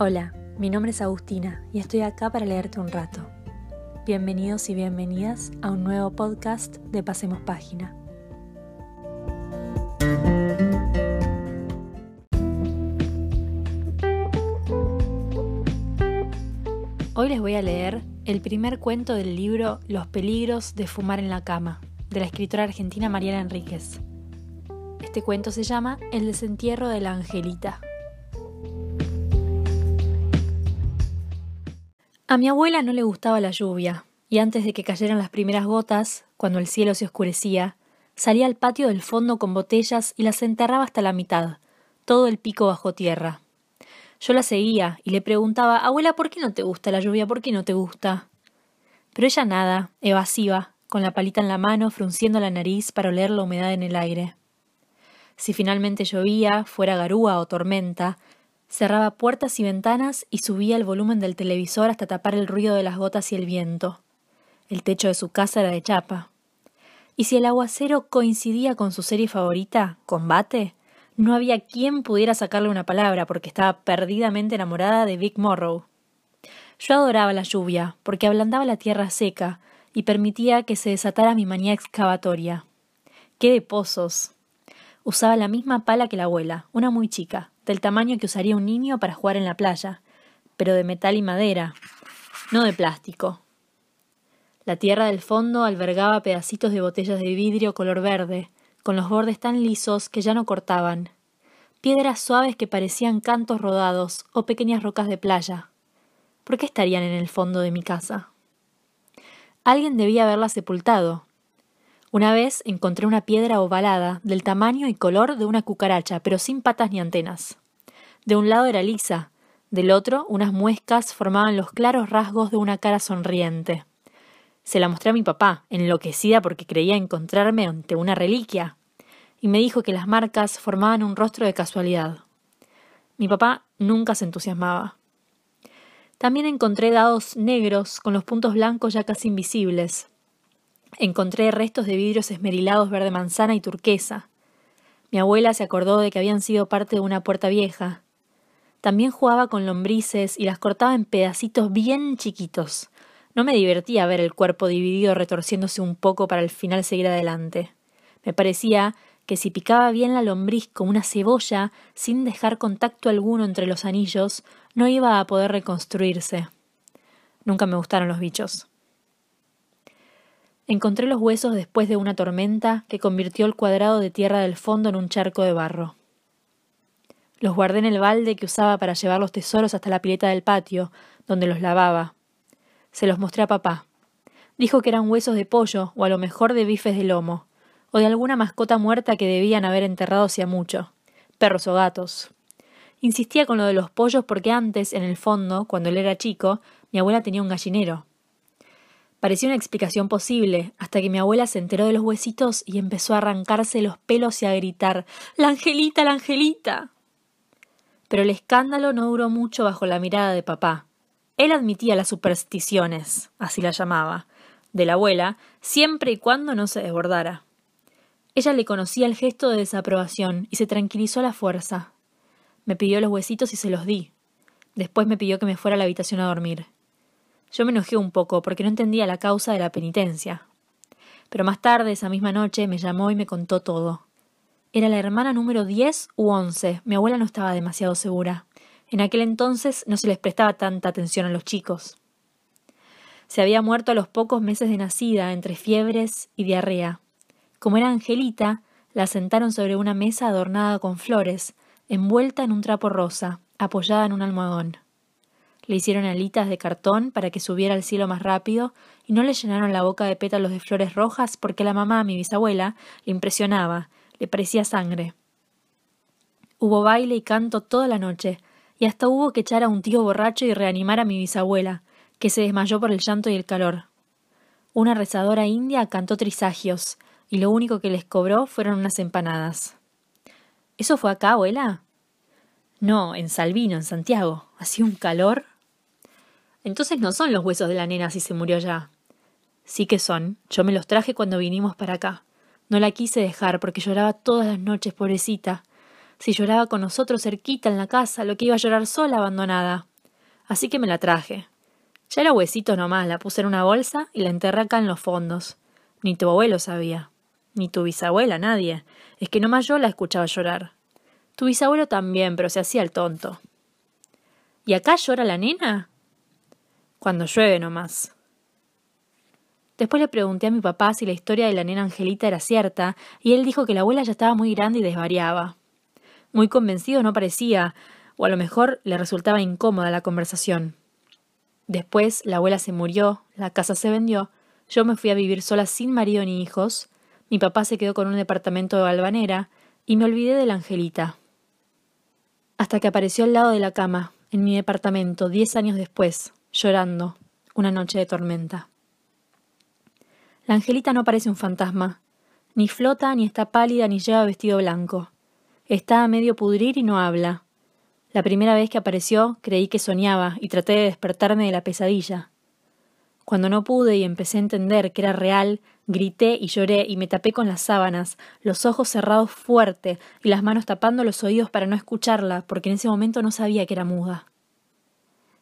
Hola, mi nombre es Agustina y estoy acá para leerte un rato. Bienvenidos y bienvenidas a un nuevo podcast de Pasemos Página. Hoy les voy a leer el primer cuento del libro Los peligros de fumar en la cama, de la escritora argentina Mariana Enríquez. Este cuento se llama El desentierro de la Angelita. A mi abuela no le gustaba la lluvia, y antes de que cayeran las primeras gotas, cuando el cielo se oscurecía, salía al patio del fondo con botellas y las enterraba hasta la mitad, todo el pico bajo tierra. Yo la seguía y le preguntaba, abuela, ¿por qué no te gusta la lluvia? ¿Por qué no te gusta? Pero ella nada, evasiva, con la palita en la mano, frunciendo la nariz para oler la humedad en el aire. Si finalmente llovía, fuera garúa o tormenta, Cerraba puertas y ventanas y subía el volumen del televisor hasta tapar el ruido de las gotas y el viento. El techo de su casa era de chapa. Y si el aguacero coincidía con su serie favorita, Combate, no había quien pudiera sacarle una palabra porque estaba perdidamente enamorada de Vic Morrow. Yo adoraba la lluvia porque ablandaba la tierra seca y permitía que se desatara mi manía excavatoria. ¡Qué de pozos! Usaba la misma pala que la abuela, una muy chica, del tamaño que usaría un niño para jugar en la playa, pero de metal y madera, no de plástico. La tierra del fondo albergaba pedacitos de botellas de vidrio color verde, con los bordes tan lisos que ya no cortaban, piedras suaves que parecían cantos rodados o pequeñas rocas de playa. ¿Por qué estarían en el fondo de mi casa? Alguien debía haberla sepultado. Una vez encontré una piedra ovalada, del tamaño y color de una cucaracha, pero sin patas ni antenas. De un lado era lisa, del otro unas muescas formaban los claros rasgos de una cara sonriente. Se la mostré a mi papá, enloquecida porque creía encontrarme ante una reliquia, y me dijo que las marcas formaban un rostro de casualidad. Mi papá nunca se entusiasmaba. También encontré dados negros con los puntos blancos ya casi invisibles. Encontré restos de vidrios esmerilados verde manzana y turquesa. Mi abuela se acordó de que habían sido parte de una puerta vieja. También jugaba con lombrices y las cortaba en pedacitos bien chiquitos. No me divertía ver el cuerpo dividido retorciéndose un poco para al final seguir adelante. Me parecía que si picaba bien la lombriz como una cebolla, sin dejar contacto alguno entre los anillos, no iba a poder reconstruirse. Nunca me gustaron los bichos. Encontré los huesos después de una tormenta que convirtió el cuadrado de tierra del fondo en un charco de barro. Los guardé en el balde que usaba para llevar los tesoros hasta la pileta del patio, donde los lavaba. Se los mostré a papá. Dijo que eran huesos de pollo, o a lo mejor de bifes de lomo, o de alguna mascota muerta que debían haber enterrado hacía mucho, perros o gatos. Insistía con lo de los pollos porque antes, en el fondo, cuando él era chico, mi abuela tenía un gallinero. Parecía una explicación posible, hasta que mi abuela se enteró de los huesitos y empezó a arrancarse los pelos y a gritar La Angelita, la Angelita. Pero el escándalo no duró mucho bajo la mirada de papá. Él admitía las supersticiones, así la llamaba, de la abuela, siempre y cuando no se desbordara. Ella le conocía el gesto de desaprobación y se tranquilizó a la fuerza. Me pidió los huesitos y se los di. Después me pidió que me fuera a la habitación a dormir. Yo me enojé un poco porque no entendía la causa de la penitencia. Pero más tarde, esa misma noche, me llamó y me contó todo. Era la hermana número diez u once. Mi abuela no estaba demasiado segura. En aquel entonces no se les prestaba tanta atención a los chicos. Se había muerto a los pocos meses de nacida, entre fiebres y diarrea. Como era Angelita, la sentaron sobre una mesa adornada con flores, envuelta en un trapo rosa, apoyada en un almohadón. Le hicieron alitas de cartón para que subiera al cielo más rápido y no le llenaron la boca de pétalos de flores rojas porque la mamá, mi bisabuela, le impresionaba le parecía sangre. Hubo baile y canto toda la noche, y hasta hubo que echar a un tío borracho y reanimar a mi bisabuela, que se desmayó por el llanto y el calor. Una rezadora india cantó trisagios, y lo único que les cobró fueron unas empanadas. ¿Eso fue acá, abuela? No, en Salvino, en Santiago. Hacía un calor. Entonces no son los huesos de la nena si se murió ya. Sí que son. Yo me los traje cuando vinimos para acá. No la quise dejar porque lloraba todas las noches, pobrecita. si lloraba con nosotros cerquita en la casa, lo que iba a llorar sola abandonada. Así que me la traje. Ya era huesito nomás, la puse en una bolsa y la enterré acá en los fondos. Ni tu abuelo sabía. Ni tu bisabuela, nadie. Es que nomás yo la escuchaba llorar. Tu bisabuelo también, pero se hacía el tonto. ¿Y acá llora la nena? Cuando llueve nomás. Después le pregunté a mi papá si la historia de la nena Angelita era cierta, y él dijo que la abuela ya estaba muy grande y desvariaba. Muy convencido no parecía, o a lo mejor le resultaba incómoda la conversación. Después la abuela se murió, la casa se vendió, yo me fui a vivir sola sin marido ni hijos, mi papá se quedó con un departamento de Balvanera, y me olvidé de la Angelita. Hasta que apareció al lado de la cama, en mi departamento, diez años después, llorando, una noche de tormenta. La Angelita no parece un fantasma. Ni flota, ni está pálida, ni lleva vestido blanco. Está a medio pudrir y no habla. La primera vez que apareció creí que soñaba y traté de despertarme de la pesadilla. Cuando no pude y empecé a entender que era real, grité y lloré y me tapé con las sábanas, los ojos cerrados fuerte y las manos tapando los oídos para no escucharla, porque en ese momento no sabía que era muda.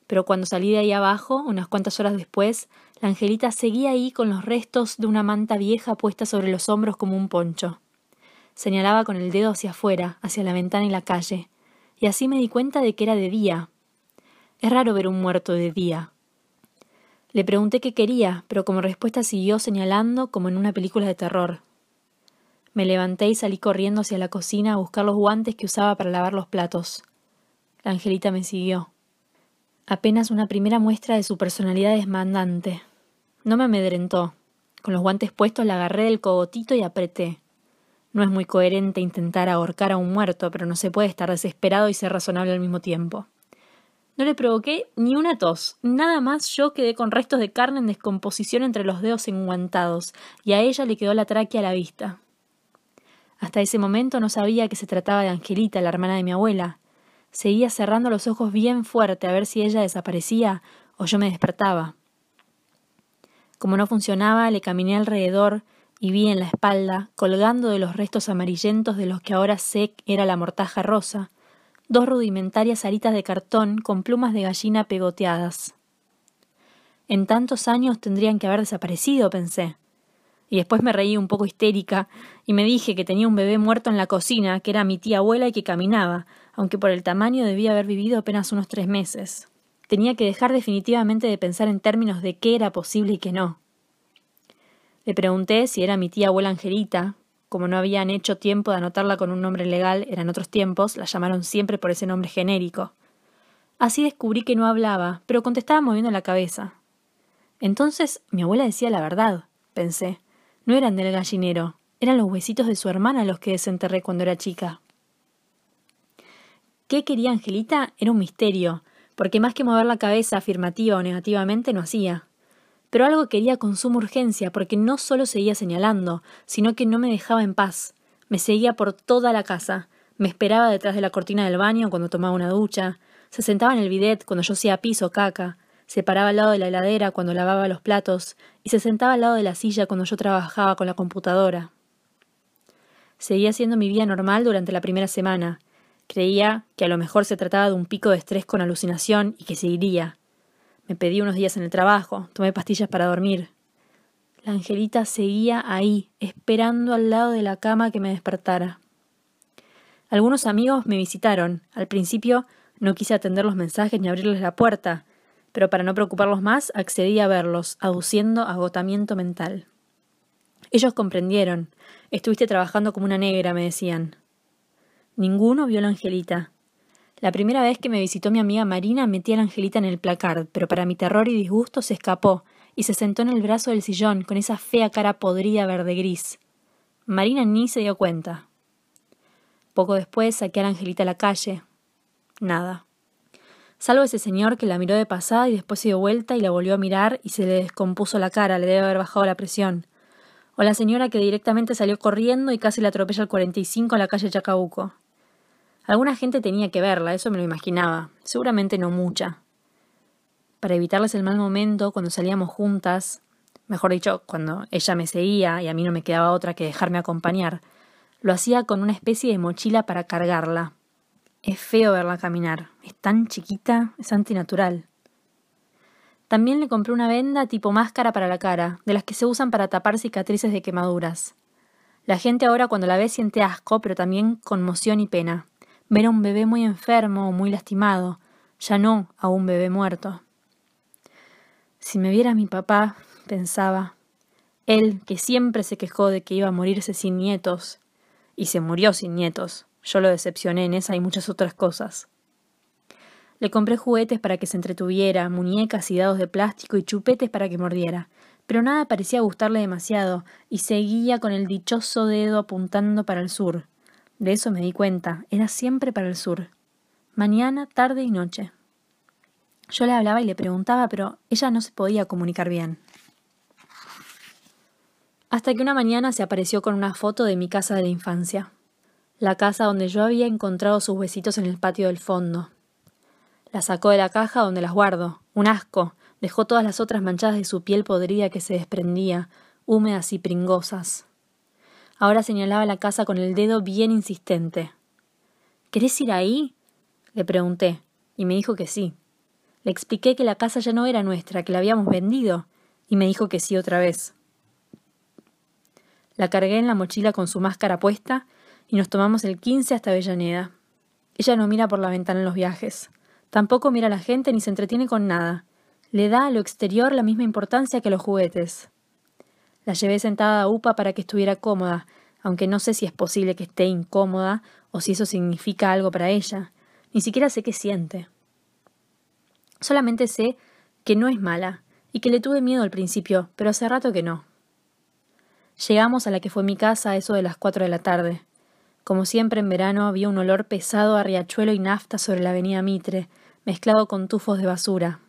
Pero cuando salí de ahí abajo, unas cuantas horas después, la Angelita seguía ahí con los restos de una manta vieja puesta sobre los hombros como un poncho. Señalaba con el dedo hacia afuera, hacia la ventana y la calle, y así me di cuenta de que era de día. Es raro ver un muerto de día. Le pregunté qué quería, pero como respuesta siguió señalando como en una película de terror. Me levanté y salí corriendo hacia la cocina a buscar los guantes que usaba para lavar los platos. La Angelita me siguió apenas una primera muestra de su personalidad desmandante. No me amedrentó. Con los guantes puestos la agarré del cogotito y apreté. No es muy coherente intentar ahorcar a un muerto, pero no se puede estar desesperado y ser razonable al mismo tiempo. No le provoqué ni una tos. Nada más yo quedé con restos de carne en descomposición entre los dedos enguantados, y a ella le quedó la tráquea a la vista. Hasta ese momento no sabía que se trataba de Angelita, la hermana de mi abuela, Seguía cerrando los ojos bien fuerte a ver si ella desaparecía o yo me despertaba. Como no funcionaba, le caminé alrededor y vi en la espalda, colgando de los restos amarillentos de los que ahora sé era la mortaja rosa, dos rudimentarias aritas de cartón con plumas de gallina pegoteadas. En tantos años tendrían que haber desaparecido, pensé. Y después me reí un poco histérica y me dije que tenía un bebé muerto en la cocina, que era mi tía abuela y que caminaba, aunque por el tamaño debía haber vivido apenas unos tres meses. Tenía que dejar definitivamente de pensar en términos de qué era posible y qué no. Le pregunté si era mi tía abuela Angelita. Como no habían hecho tiempo de anotarla con un nombre legal, eran otros tiempos, la llamaron siempre por ese nombre genérico. Así descubrí que no hablaba, pero contestaba moviendo la cabeza. Entonces mi abuela decía la verdad, pensé. No eran del gallinero, eran los huesitos de su hermana los que desenterré cuando era chica. ¿Qué quería Angelita? Era un misterio, porque más que mover la cabeza afirmativa o negativamente no hacía. Pero algo quería con suma urgencia, porque no solo seguía señalando, sino que no me dejaba en paz. Me seguía por toda la casa. Me esperaba detrás de la cortina del baño cuando tomaba una ducha. Se sentaba en el bidet cuando yo hacía piso o caca. Se paraba al lado de la heladera cuando lavaba los platos. Y se sentaba al lado de la silla cuando yo trabajaba con la computadora. Seguía haciendo mi vida normal durante la primera semana, Creía que a lo mejor se trataba de un pico de estrés con alucinación y que seguiría. Me pedí unos días en el trabajo, tomé pastillas para dormir. La angelita seguía ahí, esperando al lado de la cama que me despertara. Algunos amigos me visitaron. Al principio no quise atender los mensajes ni abrirles la puerta, pero para no preocuparlos más accedí a verlos, aduciendo agotamiento mental. Ellos comprendieron. Estuviste trabajando como una negra, me decían. Ninguno vio a la Angelita. La primera vez que me visitó mi amiga Marina metí a la Angelita en el placard, pero para mi terror y disgusto se escapó y se sentó en el brazo del sillón con esa fea cara podrida verde gris. Marina ni se dio cuenta. Poco después saqué a la Angelita a la calle. Nada. Salvo ese señor que la miró de pasada y después se dio vuelta y la volvió a mirar y se le descompuso la cara, le debe haber bajado la presión. O la señora que directamente salió corriendo y casi la atropella al 45 en la calle Chacabuco. Alguna gente tenía que verla, eso me lo imaginaba, seguramente no mucha. Para evitarles el mal momento, cuando salíamos juntas, mejor dicho, cuando ella me seguía y a mí no me quedaba otra que dejarme acompañar, Lo hacía con una especie de mochila para cargarla. Es feo verla caminar. Es tan chiquita, es antinatural. También le compré una venda tipo máscara para la cara, de las que se usan para tapar cicatrices de quemaduras. La gente ahora cuando la ve siente asco, pero también conmoción y pena. Ver a un bebé muy enfermo o muy lastimado, ya no a un bebé muerto. Si me viera mi papá, pensaba, él que siempre se quejó de que iba a morirse sin nietos, y se murió sin nietos, yo lo decepcioné en esa y muchas otras cosas. Le compré juguetes para que se entretuviera, muñecas y dados de plástico y chupetes para que mordiera, pero nada parecía gustarle demasiado, y seguía con el dichoso dedo apuntando para el sur. De eso me di cuenta, era siempre para el sur. Mañana, tarde y noche. Yo le hablaba y le preguntaba, pero ella no se podía comunicar bien. Hasta que una mañana se apareció con una foto de mi casa de la infancia, la casa donde yo había encontrado sus huesitos en el patio del fondo. La sacó de la caja donde las guardo, un asco, dejó todas las otras manchadas de su piel podrida que se desprendía, húmedas y pringosas. Ahora señalaba la casa con el dedo bien insistente. ¿Querés ir ahí? le pregunté, y me dijo que sí. Le expliqué que la casa ya no era nuestra, que la habíamos vendido, y me dijo que sí otra vez. La cargué en la mochila con su máscara puesta y nos tomamos el 15 hasta Avellaneda. Ella no mira por la ventana en los viajes. Tampoco mira a la gente ni se entretiene con nada. Le da a lo exterior la misma importancia que a los juguetes. La llevé sentada a UPA para que estuviera cómoda, aunque no sé si es posible que esté incómoda o si eso significa algo para ella. Ni siquiera sé qué siente. Solamente sé que no es mala y que le tuve miedo al principio, pero hace rato que no. Llegamos a la que fue mi casa a eso de las cuatro de la tarde. Como siempre en verano había un olor pesado a riachuelo y nafta sobre la avenida Mitre, mezclado con tufos de basura.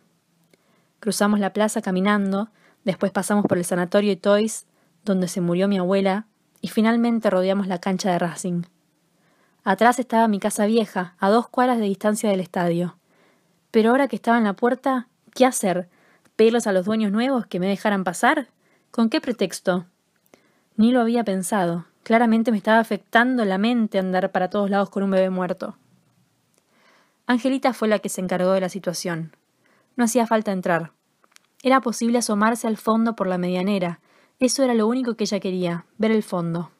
Cruzamos la plaza caminando, después pasamos por el sanatorio Toys, donde se murió mi abuela, y finalmente rodeamos la cancha de Racing. Atrás estaba mi casa vieja, a dos cuadras de distancia del estadio. Pero ahora que estaba en la puerta, ¿qué hacer? ¿Pedirles a los dueños nuevos que me dejaran pasar? ¿Con qué pretexto? Ni lo había pensado. Claramente me estaba afectando la mente andar para todos lados con un bebé muerto. Angelita fue la que se encargó de la situación. No hacía falta entrar. Era posible asomarse al fondo por la medianera. Eso era lo único que ella quería, ver el fondo.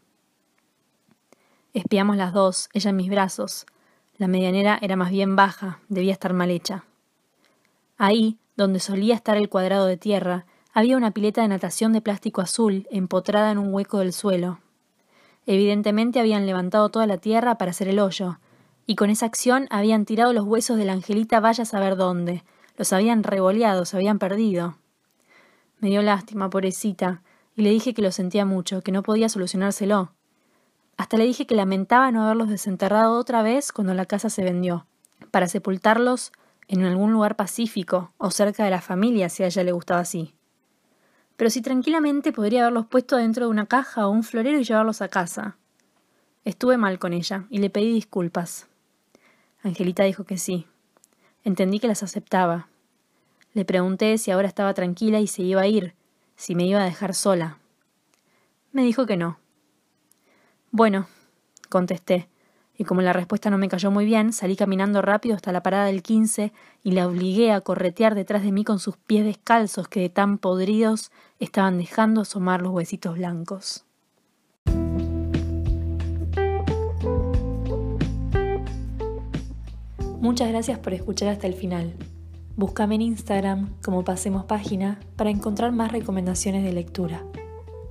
Espiamos las dos, ella en mis brazos. La medianera era más bien baja, debía estar mal hecha. Ahí, donde solía estar el cuadrado de tierra, había una pileta de natación de plástico azul empotrada en un hueco del suelo. Evidentemente habían levantado toda la tierra para hacer el hoyo, y con esa acción habían tirado los huesos de la angelita vaya a saber dónde, los habían revoleado, se habían perdido. Me dio lástima, pobrecita, y le dije que lo sentía mucho, que no podía solucionárselo. Hasta le dije que lamentaba no haberlos desenterrado otra vez cuando la casa se vendió, para sepultarlos en algún lugar pacífico o cerca de la familia si a ella le gustaba así. Pero si tranquilamente podría haberlos puesto dentro de una caja o un florero y llevarlos a casa. Estuve mal con ella y le pedí disculpas. Angelita dijo que sí. Entendí que las aceptaba. Le pregunté si ahora estaba tranquila y se iba a ir, si me iba a dejar sola. Me dijo que no. Bueno, contesté, y como la respuesta no me cayó muy bien, salí caminando rápido hasta la parada del quince y la obligué a corretear detrás de mí con sus pies descalzos que de tan podridos estaban dejando asomar los huesitos blancos. Muchas gracias por escuchar hasta el final. Búscame en Instagram como Pasemos Página para encontrar más recomendaciones de lectura.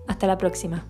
Hasta la próxima.